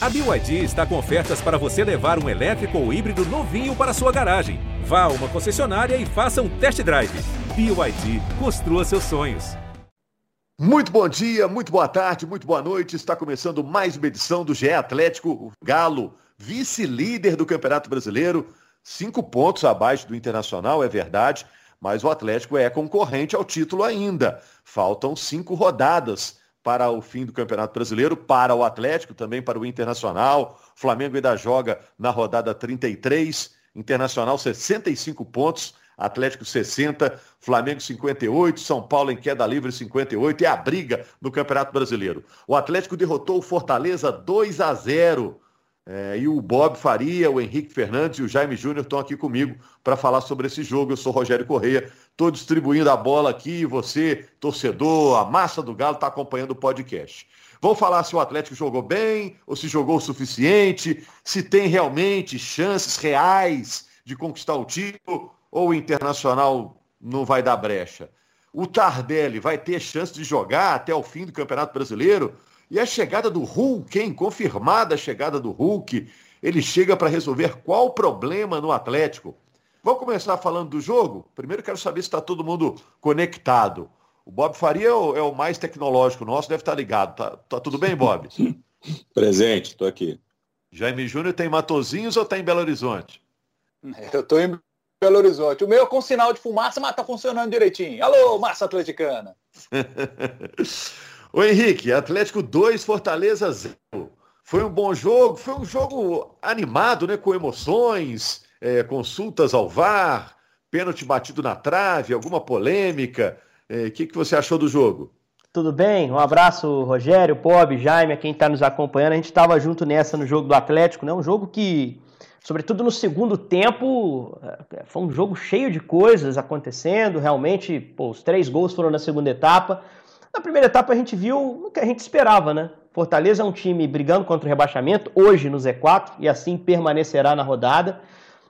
A BYD está com ofertas para você levar um elétrico ou híbrido novinho para sua garagem. Vá a uma concessionária e faça um test drive. BYD, construa seus sonhos. Muito bom dia, muito boa tarde, muito boa noite. Está começando mais uma edição do GE Atlético Galo, vice-líder do Campeonato Brasileiro. Cinco pontos abaixo do Internacional, é verdade, mas o Atlético é concorrente ao título ainda. Faltam cinco rodadas para o fim do Campeonato Brasileiro, para o Atlético, também para o Internacional. Flamengo ainda joga na rodada 33, Internacional 65 pontos, Atlético 60, Flamengo 58, São Paulo em queda livre 58, é a briga no Campeonato Brasileiro. O Atlético derrotou o Fortaleza 2 a 0 é, e o Bob Faria, o Henrique Fernandes e o Jaime Júnior estão aqui comigo para falar sobre esse jogo. Eu sou Rogério Correia, estou distribuindo a bola aqui. Você, torcedor, a massa do Galo, está acompanhando o podcast. Vamos falar se o Atlético jogou bem ou se jogou o suficiente, se tem realmente chances reais de conquistar o título ou o Internacional não vai dar brecha. O Tardelli vai ter chance de jogar até o fim do Campeonato Brasileiro e a chegada do Hulk, hein? Confirmada a chegada do Hulk. Ele chega para resolver qual problema no Atlético. Vamos começar falando do jogo? Primeiro quero saber se está todo mundo conectado. O Bob Faria é o, é o, mais tecnológico nosso, deve estar tá ligado. Tá, tá tudo bem, Bob? Presente, estou aqui. Jaime Júnior tem Matozinhos ou está em Belo Horizonte? Eu estou em Belo Horizonte. O meu é com sinal de fumaça, mas está funcionando direitinho. Alô, massa atleticana. Ô Henrique, Atlético 2, Fortaleza 0. Foi um bom jogo, foi um jogo animado, né? Com emoções, é, consultas ao VAR, pênalti batido na trave, alguma polêmica. O é, que, que você achou do jogo? Tudo bem? Um abraço, Rogério, Bob, Jaime, a quem está nos acompanhando. A gente estava junto nessa no jogo do Atlético, né? Um jogo que, sobretudo no segundo tempo, é, foi um jogo cheio de coisas acontecendo. Realmente, pô, os três gols foram na segunda etapa. Na primeira etapa a gente viu o que a gente esperava, né? Fortaleza é um time brigando contra o rebaixamento, hoje no Z4, e assim permanecerá na rodada.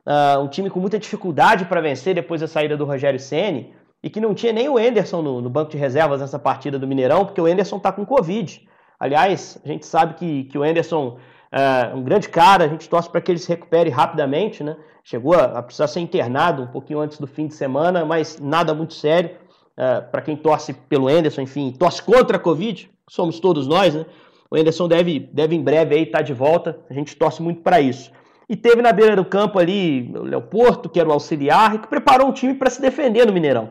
Uh, um time com muita dificuldade para vencer depois da saída do Rogério Ceni e que não tinha nem o Enderson no, no, banco de reservas nessa partida do Mineirão, porque o Enderson está com Covid. Aliás, a gente sabe que, que o Enderson é um grande cara, a gente torce para que ele se recupere rapidamente, né? Chegou a, a precisar ser internado um pouquinho antes do fim de semana, mas nada muito sério. Uh, para quem torce pelo Enderson, enfim, torce contra a Covid, somos todos nós, né? O Enderson deve, deve em breve aí estar tá de volta, a gente torce muito para isso. E teve na beira do campo ali o Léo Porto, que era o auxiliar, que preparou um time para se defender no Mineirão.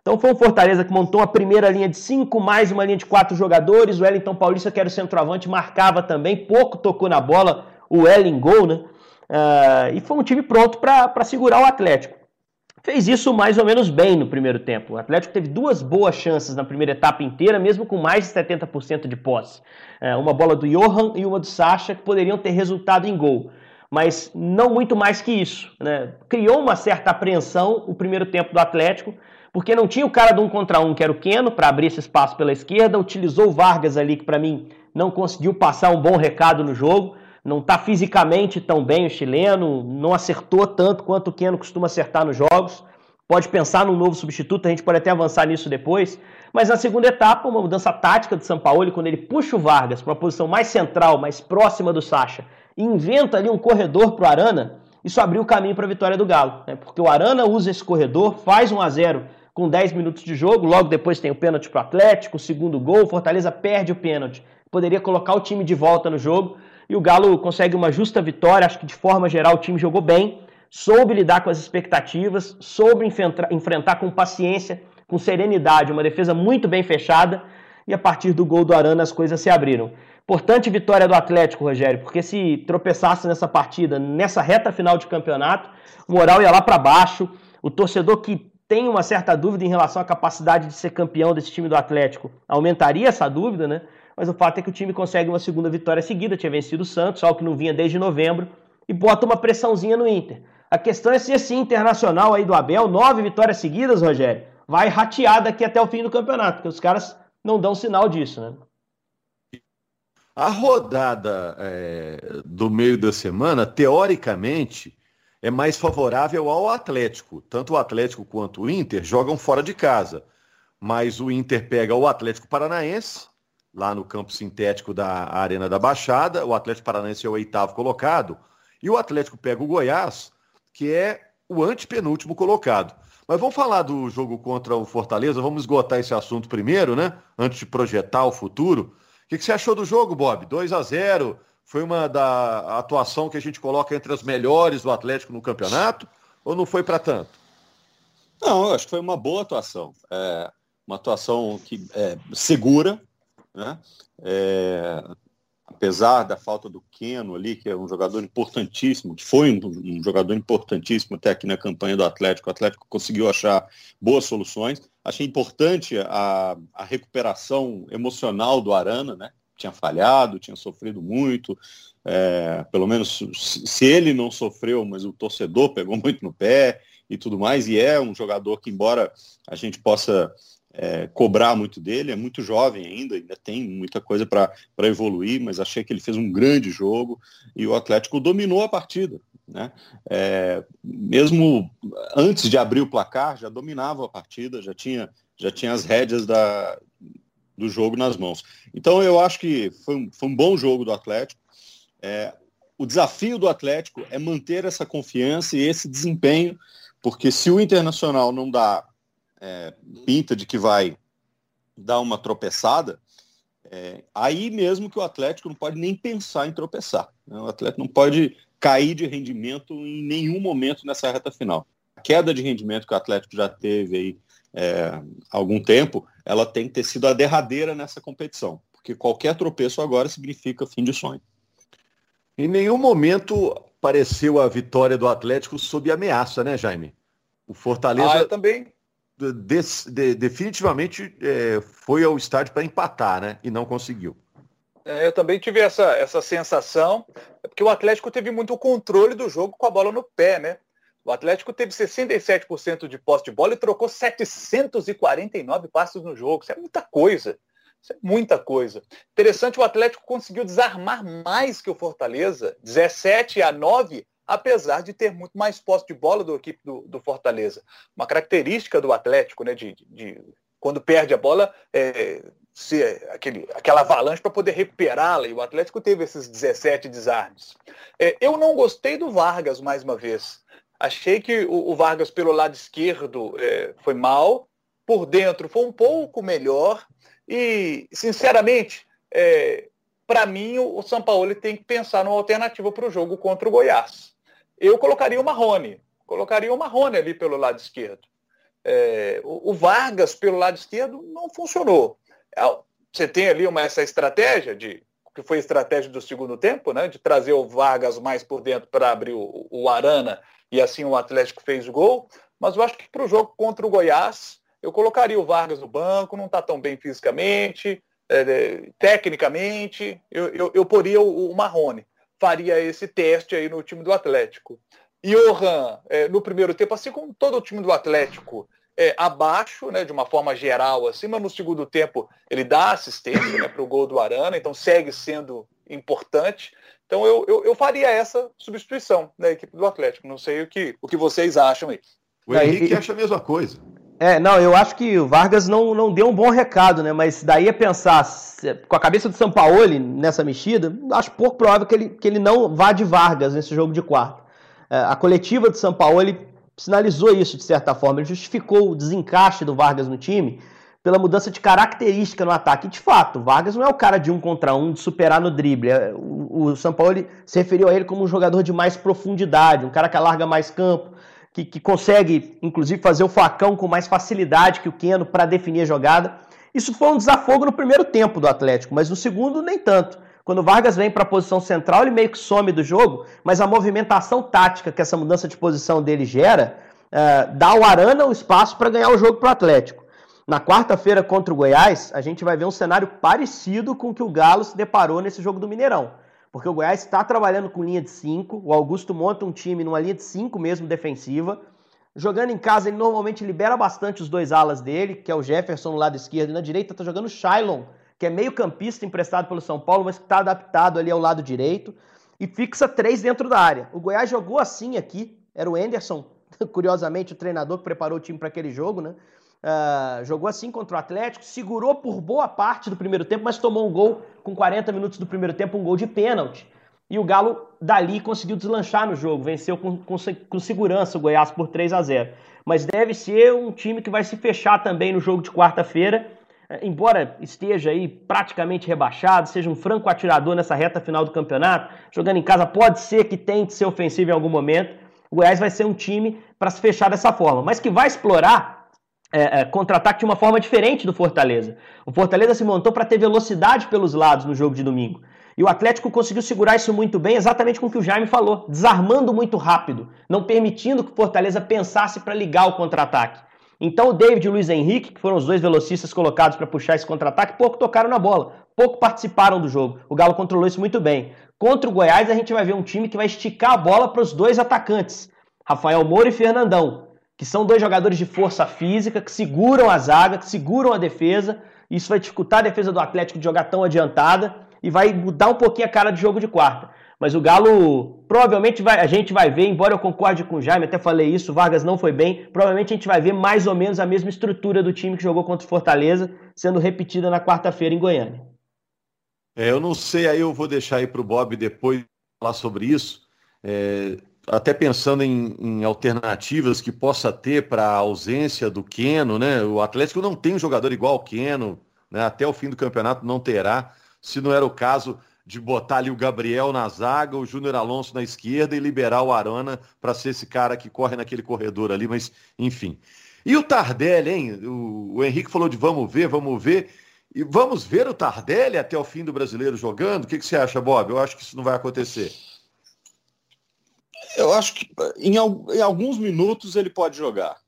Então foi um Fortaleza que montou a primeira linha de cinco, mais uma linha de quatro jogadores. O Wellington Paulista, que era o centroavante, marcava também, pouco tocou na bola, o Ellen gol, né? Uh, e foi um time pronto para segurar o Atlético fez isso mais ou menos bem no primeiro tempo. O Atlético teve duas boas chances na primeira etapa inteira, mesmo com mais de 70% de posse. É, uma bola do Johan e uma do Sacha, que poderiam ter resultado em gol. Mas não muito mais que isso. Né? Criou uma certa apreensão o primeiro tempo do Atlético, porque não tinha o cara do um contra um, que era o Keno, para abrir esse espaço pela esquerda, utilizou o Vargas ali, que para mim não conseguiu passar um bom recado no jogo não está fisicamente tão bem o chileno, não acertou tanto quanto o Keno costuma acertar nos jogos. Pode pensar num novo substituto, a gente pode até avançar nisso depois. Mas na segunda etapa, uma mudança tática do São Paulo, quando ele puxa o Vargas para uma posição mais central, mais próxima do Sacha, e inventa ali um corredor para o Arana, isso abriu o caminho para a vitória do Galo. Né? Porque o Arana usa esse corredor, faz 1 a 0 com 10 minutos de jogo, logo depois tem o pênalti para o Atlético, o segundo gol, Fortaleza perde o pênalti. Poderia colocar o time de volta no jogo, e o Galo consegue uma justa vitória. Acho que de forma geral o time jogou bem, soube lidar com as expectativas, soube enfrentar com paciência, com serenidade, uma defesa muito bem fechada. E a partir do gol do Arana as coisas se abriram. Importante vitória do Atlético, Rogério, porque se tropeçasse nessa partida, nessa reta final de campeonato, o moral ia lá para baixo. O torcedor que tem uma certa dúvida em relação à capacidade de ser campeão desse time do Atlético aumentaria essa dúvida, né? Mas o fato é que o time consegue uma segunda vitória seguida, tinha vencido o Santos, algo que não vinha desde novembro, e bota uma pressãozinha no Inter. A questão é se esse internacional aí do Abel, nove vitórias seguidas, Rogério, vai ratear daqui até o fim do campeonato, porque os caras não dão sinal disso, né? A rodada é, do meio da semana, teoricamente, é mais favorável ao Atlético. Tanto o Atlético quanto o Inter jogam fora de casa. Mas o Inter pega o Atlético Paranaense, lá no campo sintético da Arena da Baixada. O Atlético Paranaense é o oitavo colocado. E o Atlético pega o Goiás, que é o antepenúltimo colocado. Mas vamos falar do jogo contra o Fortaleza, vamos esgotar esse assunto primeiro, né? Antes de projetar o futuro. O que, você achou do jogo, Bob? 2 a 0 Foi uma da atuação que a gente coloca entre as melhores do Atlético no campeonato? Ou não foi para tanto? Não, eu acho que foi uma boa atuação. É, uma atuação que é segura, né? É, apesar da falta do Keno ali, que é um jogador importantíssimo, que foi um, um, jogador importantíssimo até aqui na campanha do Atlético, o Atlético conseguiu achar boas soluções. Achei importante a, a recuperação emocional do Arana, né? Tinha falhado, tinha sofrido muito. É, pelo menos se ele não sofreu, mas o torcedor pegou muito no pé e tudo mais. E é um jogador que, embora a gente possa é, cobrar muito dele, é muito jovem ainda, ainda tem muita coisa para evoluir, mas achei que ele fez um grande jogo e o Atlético dominou a partida. Né? É, mesmo antes de abrir o placar, já dominava a partida, já tinha, já tinha as rédeas da, do jogo nas mãos. Então eu acho que foi um, foi um bom jogo do Atlético. É, o desafio do Atlético é manter essa confiança e esse desempenho, porque se o Internacional não dá é, pinta de que vai dar uma tropeçada, é, aí mesmo que o Atlético não pode nem pensar em tropeçar. Né? O Atlético não pode cair de rendimento em nenhum momento nessa reta final. A queda de rendimento que o Atlético já teve aí é, há algum tempo, ela tem que ter sido a derradeira nessa competição, porque qualquer tropeço agora significa fim de sonho. Em nenhum momento pareceu a vitória do Atlético sob ameaça, né, Jaime? O Fortaleza. Ah, eu também de, de, definitivamente é, foi ao estádio para empatar, né? E não conseguiu. É, eu também tive essa, essa sensação, porque o Atlético teve muito controle do jogo com a bola no pé, né? O Atlético teve 67% de posse de bola e trocou 749 passos no jogo. Isso é muita coisa. Isso é muita coisa. Interessante, o Atlético conseguiu desarmar mais que o Fortaleza, 17 a 9 apesar de ter muito mais posse de bola do equipe do, do Fortaleza. Uma característica do Atlético, né, de, de quando perde a bola, é, ser aquele, aquela avalanche para poder recuperá-la, e o Atlético teve esses 17 desarmes. É, eu não gostei do Vargas, mais uma vez. Achei que o, o Vargas, pelo lado esquerdo, é, foi mal, por dentro foi um pouco melhor, e, sinceramente, é, para mim, o São Paulo tem que pensar numa alternativa para o jogo contra o Goiás eu colocaria o Marrone. Colocaria o Marrone ali pelo lado esquerdo. É, o, o, Vargas pelo lado esquerdo não funcionou. É, você tem ali uma, essa estratégia de que foi a estratégia do segundo tempo, né, de trazer o Vargas mais por dentro para abrir o, o, Arana e assim o Atlético fez o gol. Mas eu acho que para o jogo contra o Goiás, eu colocaria o Vargas no banco, não está tão bem fisicamente, é, é, tecnicamente, eu, eu, eu poria o, o Marrone faria esse teste aí no time do Atlético. Johan, é, no primeiro tempo, assim como todo o time do Atlético, é, abaixo, né, de uma forma geral, assim, mas no segundo tempo ele dá assistência né, para o gol do Arana, então segue sendo importante. Então eu, eu, eu, faria essa substituição na equipe do Atlético. Não sei o que, o que vocês acham aí. O Henrique acha a mesma coisa. É, não, eu acho que o Vargas não, não deu um bom recado, né? Mas daí é pensar, com a cabeça do Sampaoli nessa mexida, acho pouco provável que ele, que ele não vá de Vargas nesse jogo de quarto. É, a coletiva do Sampaoli sinalizou isso de certa forma, ele justificou o desencaixe do Vargas no time pela mudança de característica no ataque. De fato, o Vargas não é o cara de um contra um, de superar no drible. É, o, o Sampaoli se referiu a ele como um jogador de mais profundidade, um cara que alarga mais campo que, que consegue, inclusive, fazer o facão com mais facilidade que o Keno para definir a jogada. Isso foi um desafogo no primeiro tempo do Atlético, mas no segundo nem tanto. Quando o Vargas vem para a posição central, ele meio que some do jogo, mas a movimentação tática que essa mudança de posição dele gera uh, dá ao Arana o espaço para ganhar o jogo para o Atlético. Na quarta-feira contra o Goiás, a gente vai ver um cenário parecido com o que o Galo se deparou nesse jogo do Mineirão porque o Goiás está trabalhando com linha de 5, o Augusto monta um time numa linha de 5 mesmo, defensiva. Jogando em casa, ele normalmente libera bastante os dois alas dele, que é o Jefferson no lado esquerdo, e na direita está jogando o Shailon, que é meio campista emprestado pelo São Paulo, mas que está adaptado ali ao lado direito, e fixa três dentro da área. O Goiás jogou assim aqui, era o Enderson, curiosamente, o treinador que preparou o time para aquele jogo, né? Uh, jogou assim contra o Atlético, segurou por boa parte do primeiro tempo, mas tomou um gol com 40 minutos do primeiro tempo, um gol de pênalti. E o Galo dali conseguiu deslanchar no jogo, venceu com, com, com segurança o Goiás por 3 a 0. Mas deve ser um time que vai se fechar também no jogo de quarta-feira, eh, embora esteja aí praticamente rebaixado, seja um franco atirador nessa reta final do campeonato, jogando em casa pode ser que tente ser ofensivo em algum momento. O Goiás vai ser um time para se fechar dessa forma, mas que vai explorar é, é, contra-ataque de uma forma diferente do Fortaleza. O Fortaleza se montou para ter velocidade pelos lados no jogo de domingo. E o Atlético conseguiu segurar isso muito bem, exatamente com o que o Jaime falou, desarmando muito rápido, não permitindo que o Fortaleza pensasse para ligar o contra-ataque. Então o David e o Luiz Henrique, que foram os dois velocistas colocados para puxar esse contra-ataque, pouco tocaram na bola, pouco participaram do jogo. O Galo controlou isso muito bem. Contra o Goiás, a gente vai ver um time que vai esticar a bola para os dois atacantes, Rafael Moura e Fernandão que são dois jogadores de força física, que seguram a zaga, que seguram a defesa. Isso vai dificultar a defesa do Atlético de jogar tão adiantada e vai mudar um pouquinho a cara de jogo de quarta. Mas o Galo provavelmente vai, a gente vai ver, embora eu concorde com o Jaime, até falei isso, Vargas não foi bem, provavelmente a gente vai ver mais ou menos a mesma estrutura do time que jogou contra o Fortaleza, sendo repetida na quarta-feira em Goiânia. É, eu não sei, aí eu vou deixar aí para o Bob depois falar sobre isso. É, até pensando em, em, alternativas que possa ter para a ausência do Queno, né? O Atlético não tem um jogador igual ao Queno, né? Até o fim do campeonato não terá. Se não era o caso de botar ali o Gabriel na zaga, o Júnior Alonso na esquerda e liberar o Arana para ser esse cara que corre naquele corredor ali, mas enfim. E o Tardelli, hein? O, o Henrique falou de vamos ver, vamos ver. E vamos ver o Tardelli até o fim do brasileiro jogando? O que, que você acha, Bob? Eu acho que isso não vai acontecer. Eu acho que em, em alguns minutos ele pode jogar.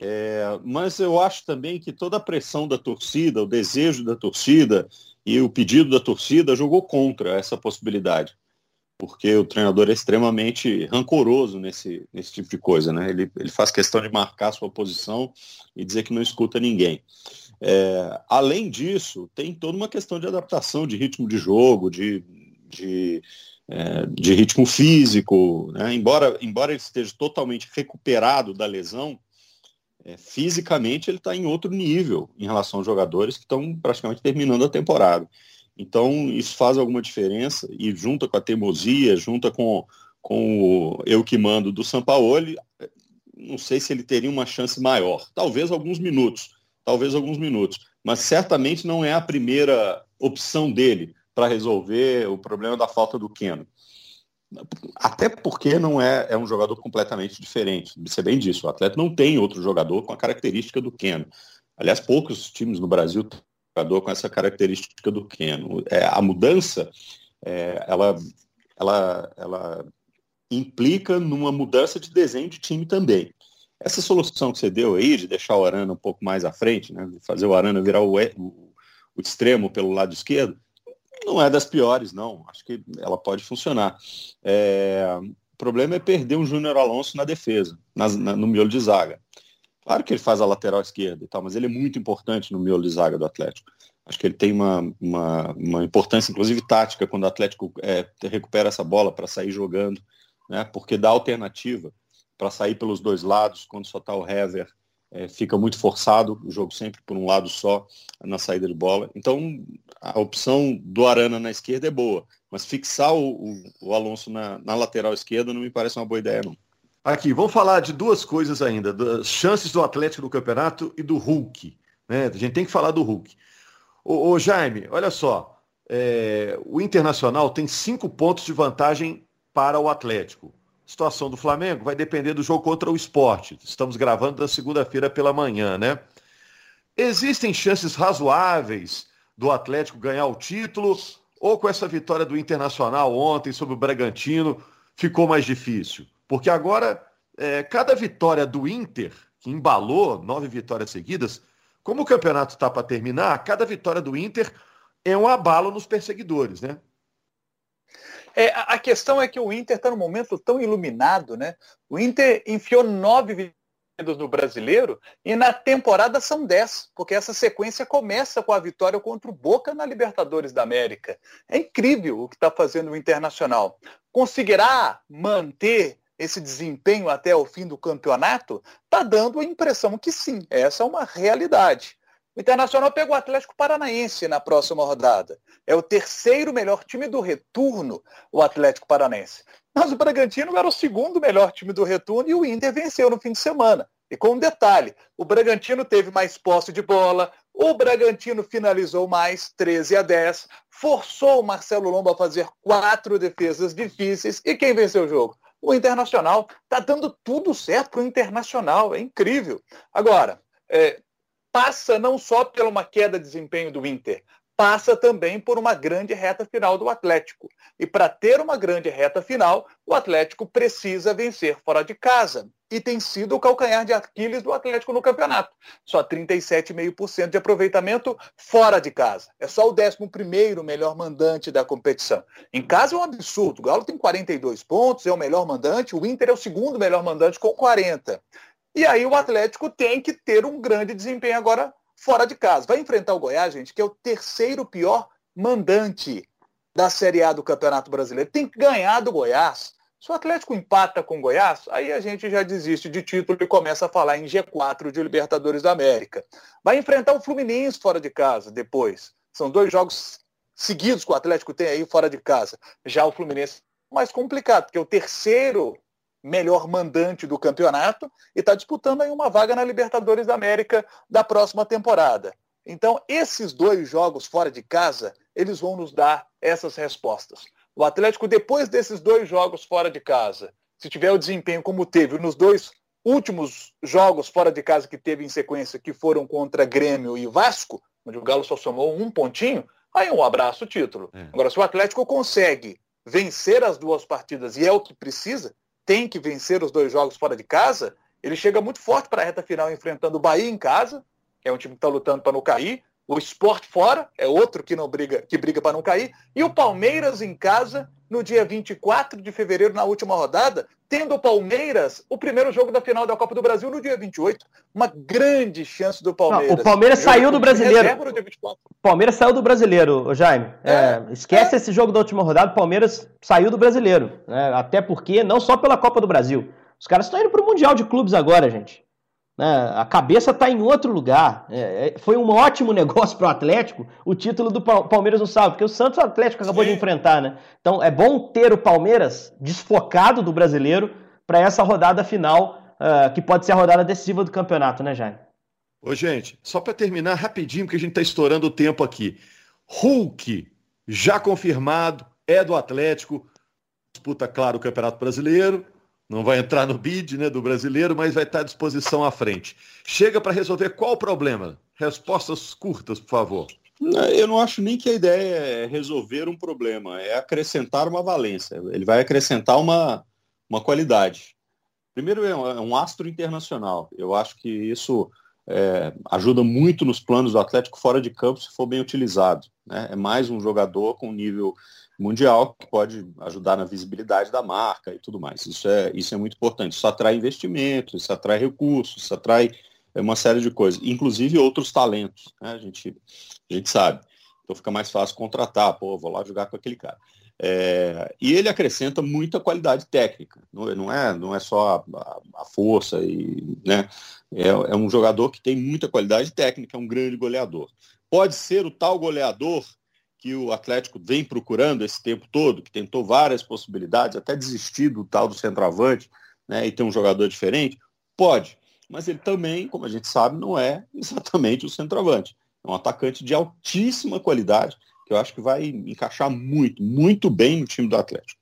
É, mas eu acho também que toda a pressão da torcida, o desejo da torcida e o pedido da torcida jogou contra essa possibilidade. Porque o treinador é extremamente rancoroso nesse, nesse tipo de coisa. Né? Ele, ele faz questão de marcar sua posição e dizer que não escuta ninguém. É, além disso, tem toda uma questão de adaptação de ritmo de jogo, de, de é, de ritmo físico, né? embora, embora ele esteja totalmente recuperado da lesão, é, fisicamente ele está em outro nível em relação aos jogadores que estão praticamente terminando a temporada. Então isso faz alguma diferença e junta com a teimosia, junta com, com o eu que mando do Sampaoli, não sei se ele teria uma chance maior. Talvez alguns minutos, talvez alguns minutos, mas certamente não é a primeira opção dele para resolver o problema da falta do Keno. Até porque não é, é um jogador completamente diferente. Você bem disso, o atleta não tem outro jogador com a característica do Keno. Aliás, poucos times no Brasil têm jogador com essa característica do Keno. É, a mudança, é, ela, ela, ela implica numa mudança de desenho de time também. Essa solução que você deu aí, de deixar o Arana um pouco mais à frente, né, fazer o Arana virar o, o, o extremo pelo lado esquerdo, não é das piores, não. Acho que ela pode funcionar. É... O problema é perder um Júnior Alonso na defesa, na, no miolo de zaga. Claro que ele faz a lateral esquerda e tal, mas ele é muito importante no miolo de zaga do Atlético. Acho que ele tem uma, uma, uma importância, inclusive tática, quando o Atlético é, recupera essa bola para sair jogando, né? porque dá alternativa para sair pelos dois lados, quando só está o Hever é, fica muito forçado o jogo sempre por um lado só na saída de bola. Então a opção do Arana na esquerda é boa, mas fixar o, o, o Alonso na, na, lateral esquerda não me parece uma boa ideia não. Aqui, vamos falar de duas coisas ainda, das chances do Atlético no campeonato e do Hulk. Né? A gente tem que falar do Hulk. Ô, ô Jaime, olha só, é, o Internacional tem cinco pontos de vantagem para o Atlético situação do Flamengo vai depender do jogo contra o esporte. Estamos gravando na segunda-feira pela manhã, né? Existem chances razoáveis do Atlético ganhar o título ou com essa vitória do Internacional ontem sobre o Bragantino ficou mais difícil? Porque agora, é, cada vitória do Inter, que embalou nove vitórias seguidas, como o campeonato está para terminar, cada vitória do Inter é um abalo nos perseguidores, né? É, a questão é que o Inter está num momento tão iluminado, né? O Inter enfiou nove no brasileiro e na temporada são dez, porque essa sequência começa com a vitória contra o Boca na Libertadores da América. É incrível o que está fazendo o Internacional. Conseguirá manter esse desempenho até o fim do campeonato, está dando a impressão que sim, essa é uma realidade. O Internacional pega o Atlético Paranaense na próxima rodada. É o terceiro melhor time do retorno, o Atlético Paranaense. Mas o Bragantino era o segundo melhor time do retorno e o Inter venceu no fim de semana. E com um detalhe, o Bragantino teve mais posse de bola, o Bragantino finalizou mais, 13 a 10, forçou o Marcelo Lomba a fazer quatro defesas difíceis. E quem venceu o jogo? O Internacional. Está dando tudo certo para o Internacional, é incrível. Agora, é, passa não só pela uma queda de desempenho do Inter, passa também por uma grande reta final do Atlético. E para ter uma grande reta final, o Atlético precisa vencer fora de casa. E tem sido o calcanhar de Aquiles do Atlético no campeonato. Só 37,5% de aproveitamento fora de casa. É só o 11 melhor mandante da competição. Em casa é um absurdo. O Galo tem 42 pontos, é o melhor mandante. O Inter é o segundo melhor mandante com 40. E aí o Atlético tem que ter um grande desempenho agora fora de casa. Vai enfrentar o Goiás, gente, que é o terceiro pior mandante da Série A do Campeonato Brasileiro. Tem que ganhar do Goiás. Se o Atlético empata com o Goiás, aí a gente já desiste de título e começa a falar em G4 de Libertadores da América. Vai enfrentar o Fluminense fora de casa depois. São dois jogos seguidos que o Atlético tem aí fora de casa. Já o Fluminense mais complicado, porque é o terceiro melhor mandante do campeonato e está disputando aí uma vaga na Libertadores da América da próxima temporada. Então, esses dois jogos fora de casa, eles vão nos dar essas respostas. O Atlético, depois desses dois jogos fora de casa, se tiver o desempenho como teve nos dois últimos jogos fora de casa que teve em sequência, que foram contra Grêmio e Vasco, onde o Galo só somou um pontinho, aí um abraço o título. É. Agora, se o Atlético consegue vencer as duas partidas e é o que precisa, tem que vencer os dois jogos fora de casa, ele chega muito forte para a reta final enfrentando o Bahia em casa, que é um time que está lutando para não cair, o Sport fora, é outro que não briga, que briga para não cair, e o Palmeiras em casa no dia 24 de fevereiro, na última rodada, tendo o Palmeiras o primeiro jogo da final da Copa do Brasil no dia 28. Uma grande chance do Palmeiras. Não, o Palmeiras saiu do brasileiro. O Palmeiras saiu do brasileiro, Jaime. É, é, esquece é. esse jogo da última rodada, o Palmeiras saiu do brasileiro. Né? Até porque, não só pela Copa do Brasil. Os caras estão indo para o Mundial de Clubes agora, gente. Né? A cabeça está em outro lugar. É, é foi um ótimo negócio para o Atlético o título do Palmeiras no sábado, porque o Santos o Atlético acabou Sim. de enfrentar. Né? Então é bom ter o Palmeiras desfocado do brasileiro para essa rodada final, uh, que pode ser a rodada decisiva do campeonato, né, Jaime? Ô, gente, só para terminar rapidinho, porque a gente está estourando o tempo aqui. Hulk, já confirmado, é do Atlético, disputa, claro, o Campeonato Brasileiro não vai entrar no bid né, do brasileiro, mas vai estar à disposição à frente. Chega para resolver qual o problema? Respostas curtas, por favor. Eu não acho nem que a ideia é resolver um problema, é acrescentar uma valência. Ele vai acrescentar uma, uma qualidade. Primeiro, é um é astro internacional. Eu acho que isso é, ajuda muito nos planos do Atlético fora de campo se for bem utilizado. Né? É mais um jogador com nível mundial que pode ajudar na visibilidade da marca e tudo mais. Isso é, isso é muito importante. Isso atrai investimentos, isso atrai recursos, isso atrai é, uma série de coisas, inclusive outros talentos, né? a, gente, a gente sabe. Então fica mais fácil contratar, pô, vou lá jogar com aquele cara. É, e ele acrescenta muita qualidade técnica, não, não é, não é só a, a força, e, né? É, é um jogador que tem muita qualidade técnica, é um grande goleador. Pode ser o tal goleador que o Atlético vem procurando esse tempo todo, que tentou várias possibilidades, até desistir do tal do centroavante, né, e ter um jogador diferente? Pode, mas ele também, como a gente sabe, não é exatamente o centroavante. É um atacante de altíssima qualidade, que eu acho que vai encaixar muito, muito bem no time do Atlético.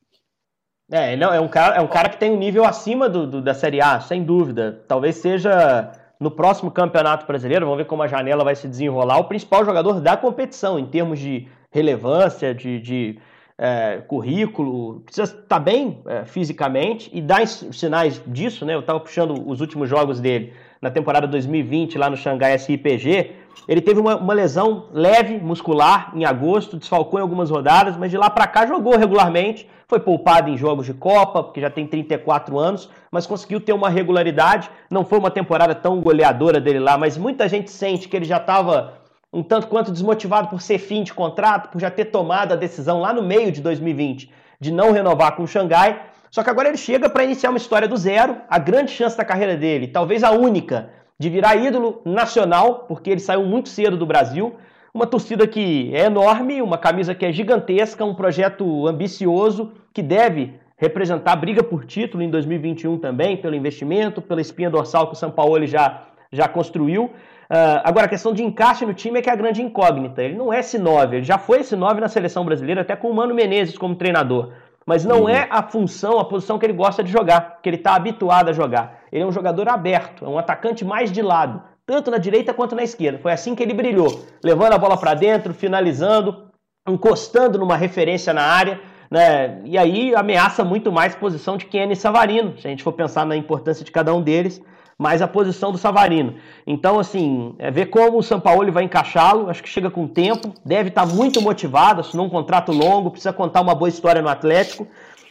É, não, é um cara, é um cara que tem um nível acima do, do da Série A, sem dúvida. Talvez seja no próximo Campeonato Brasileiro, vamos ver como a janela vai se desenrolar, o principal jogador da competição em termos de relevância, de, de é, currículo, precisa estar tá bem é, fisicamente e dá sinais disso, né? Eu estava puxando os últimos jogos dele na temporada 2020 lá no Xangai SIPG. Ele teve uma, uma, lesão leve muscular em agosto, desfalcou em algumas rodadas, mas de lá para cá jogou regularmente. Foi poupado em jogos de Copa, porque já tem 34 anos, mas conseguiu ter uma regularidade. Não foi uma temporada tão goleadora dele lá, mas muita gente sente que ele já estava um tanto quanto desmotivado por ser fim de contrato, por já ter tomado a decisão lá no meio de 2020 de não renovar com o Xangai. Só que agora ele chega para iniciar uma história do zero, a grande chance da carreira dele, talvez a única, de virar ídolo nacional, porque ele saiu muito cedo do Brasil. Uma torcida que é enorme, uma camisa que é gigantesca, um projeto ambicioso que deve representar a briga por título em 2021 também, pelo investimento, pela espinha dorsal que o São Paulo já, já construiu. Uh, agora, a questão de encaixe no time é que é a grande incógnita. Ele não é esse 9, ele já foi esse 9 na seleção brasileira, até com o Mano Menezes como treinador. Mas não uhum. é a função, a posição que ele gosta de jogar, que ele está habituado a jogar. Ele é um jogador aberto, é um atacante mais de lado, tanto na direita quanto na esquerda. Foi assim que ele brilhou, levando a bola para dentro, finalizando, encostando numa referência na área. Né? E aí ameaça muito mais a posição de Kenny Savarino, se a gente for pensar na importância de cada um deles, mais a posição do Savarino. Então, assim, é ver como o São Paulo vai encaixá-lo, acho que chega com tempo, deve estar muito motivado, assinou um contrato longo, precisa contar uma boa história no Atlético.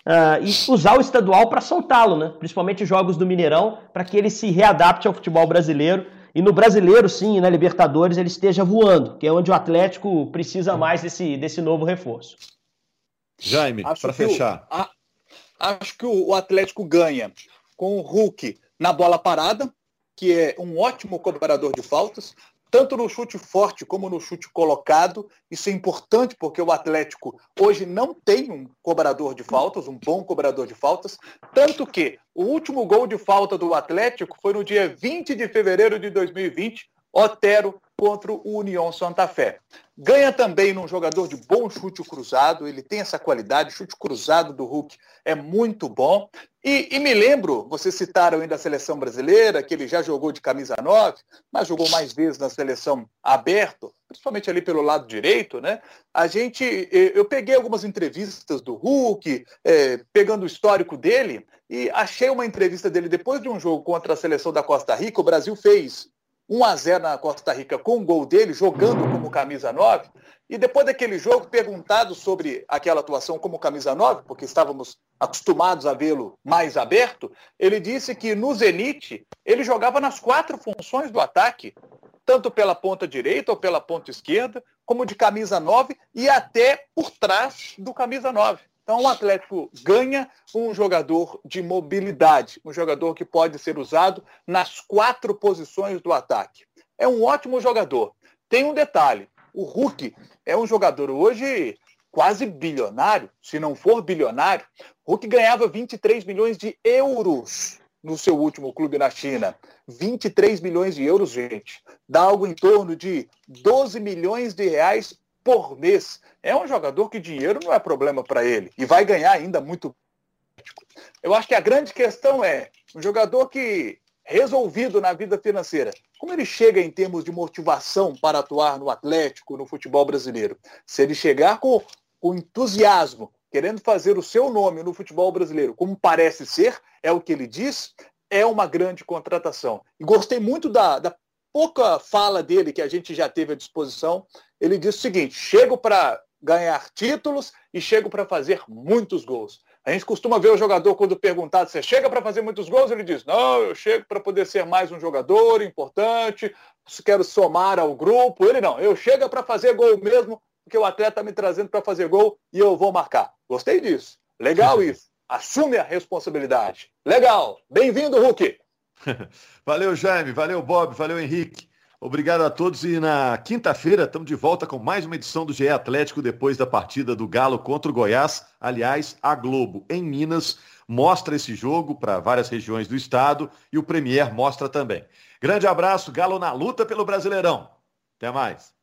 Uh, e usar o estadual para soltá-lo, né? principalmente jogos do Mineirão, para que ele se readapte ao futebol brasileiro. E no brasileiro, sim, e na Libertadores, ele esteja voando, que é onde o Atlético precisa mais desse, desse novo reforço. Jaime, para fechar. O, a, acho que o, o Atlético ganha com o Hulk na bola parada, que é um ótimo cobrador de faltas, tanto no chute forte como no chute colocado. Isso é importante porque o Atlético hoje não tem um cobrador de faltas, um bom cobrador de faltas. Tanto que o último gol de falta do Atlético foi no dia 20 de fevereiro de 2020, Otero contra o União Santa Fé. Ganha também num jogador de bom chute cruzado, ele tem essa qualidade, chute cruzado do Hulk é muito bom. E, e, me lembro, vocês citaram ainda a seleção brasileira, que ele já jogou de camisa 9, mas jogou mais vezes na seleção aberto, principalmente ali pelo lado direito, né? A gente, eu peguei algumas entrevistas do Hulk, é, pegando o histórico dele, e achei uma entrevista dele depois de um jogo contra a seleção da Costa Rica, o Brasil fez 1 a 0 na Costa Rica com o gol dele, jogando como camisa 9. E depois daquele jogo, perguntado sobre aquela atuação como camisa 9, porque estávamos acostumados a vê-lo mais aberto, ele disse que no Zenit ele jogava nas quatro funções do ataque, tanto pela ponta direita ou pela ponta esquerda, como de camisa 9 e até por trás do camisa 9. Então o Atlético ganha um jogador de mobilidade, um jogador que pode ser usado nas quatro posições do ataque. É um ótimo jogador. Tem um detalhe: o Hulk é um jogador hoje quase bilionário, se não for bilionário. Hulk ganhava 23 milhões de euros no seu último clube na China. 23 milhões de euros, gente. Dá algo em torno de 12 milhões de reais por mês. É um jogador que dinheiro não é problema para ele e vai ganhar ainda muito. Eu acho que a grande questão é um jogador que resolvido na vida financeira. Como ele chega em termos de motivação para atuar no Atlético, no futebol brasileiro? Se ele chegar com, com entusiasmo, querendo fazer o seu nome no futebol brasileiro, como parece ser, é o que ele diz, é uma grande contratação. E gostei muito da, da pouca fala dele que a gente já teve à disposição ele disse o seguinte: chego para ganhar títulos e chego para fazer muitos gols. A gente costuma ver o jogador quando perguntado se chega para fazer muitos gols, ele diz: "Não, eu chego para poder ser mais um jogador importante, quero somar ao grupo". Ele não, eu chego para fazer gol mesmo, porque o atleta está me trazendo para fazer gol e eu vou marcar. Gostei disso. Legal isso. Assume a responsabilidade. Legal. Bem-vindo, Hulk. valeu, Jaime. Valeu, Bob. Valeu, Henrique. Obrigado a todos e na quinta-feira estamos de volta com mais uma edição do GE Atlético depois da partida do Galo contra o Goiás. Aliás, a Globo em Minas mostra esse jogo para várias regiões do estado e o Premier mostra também. Grande abraço, Galo na luta pelo Brasileirão. Até mais.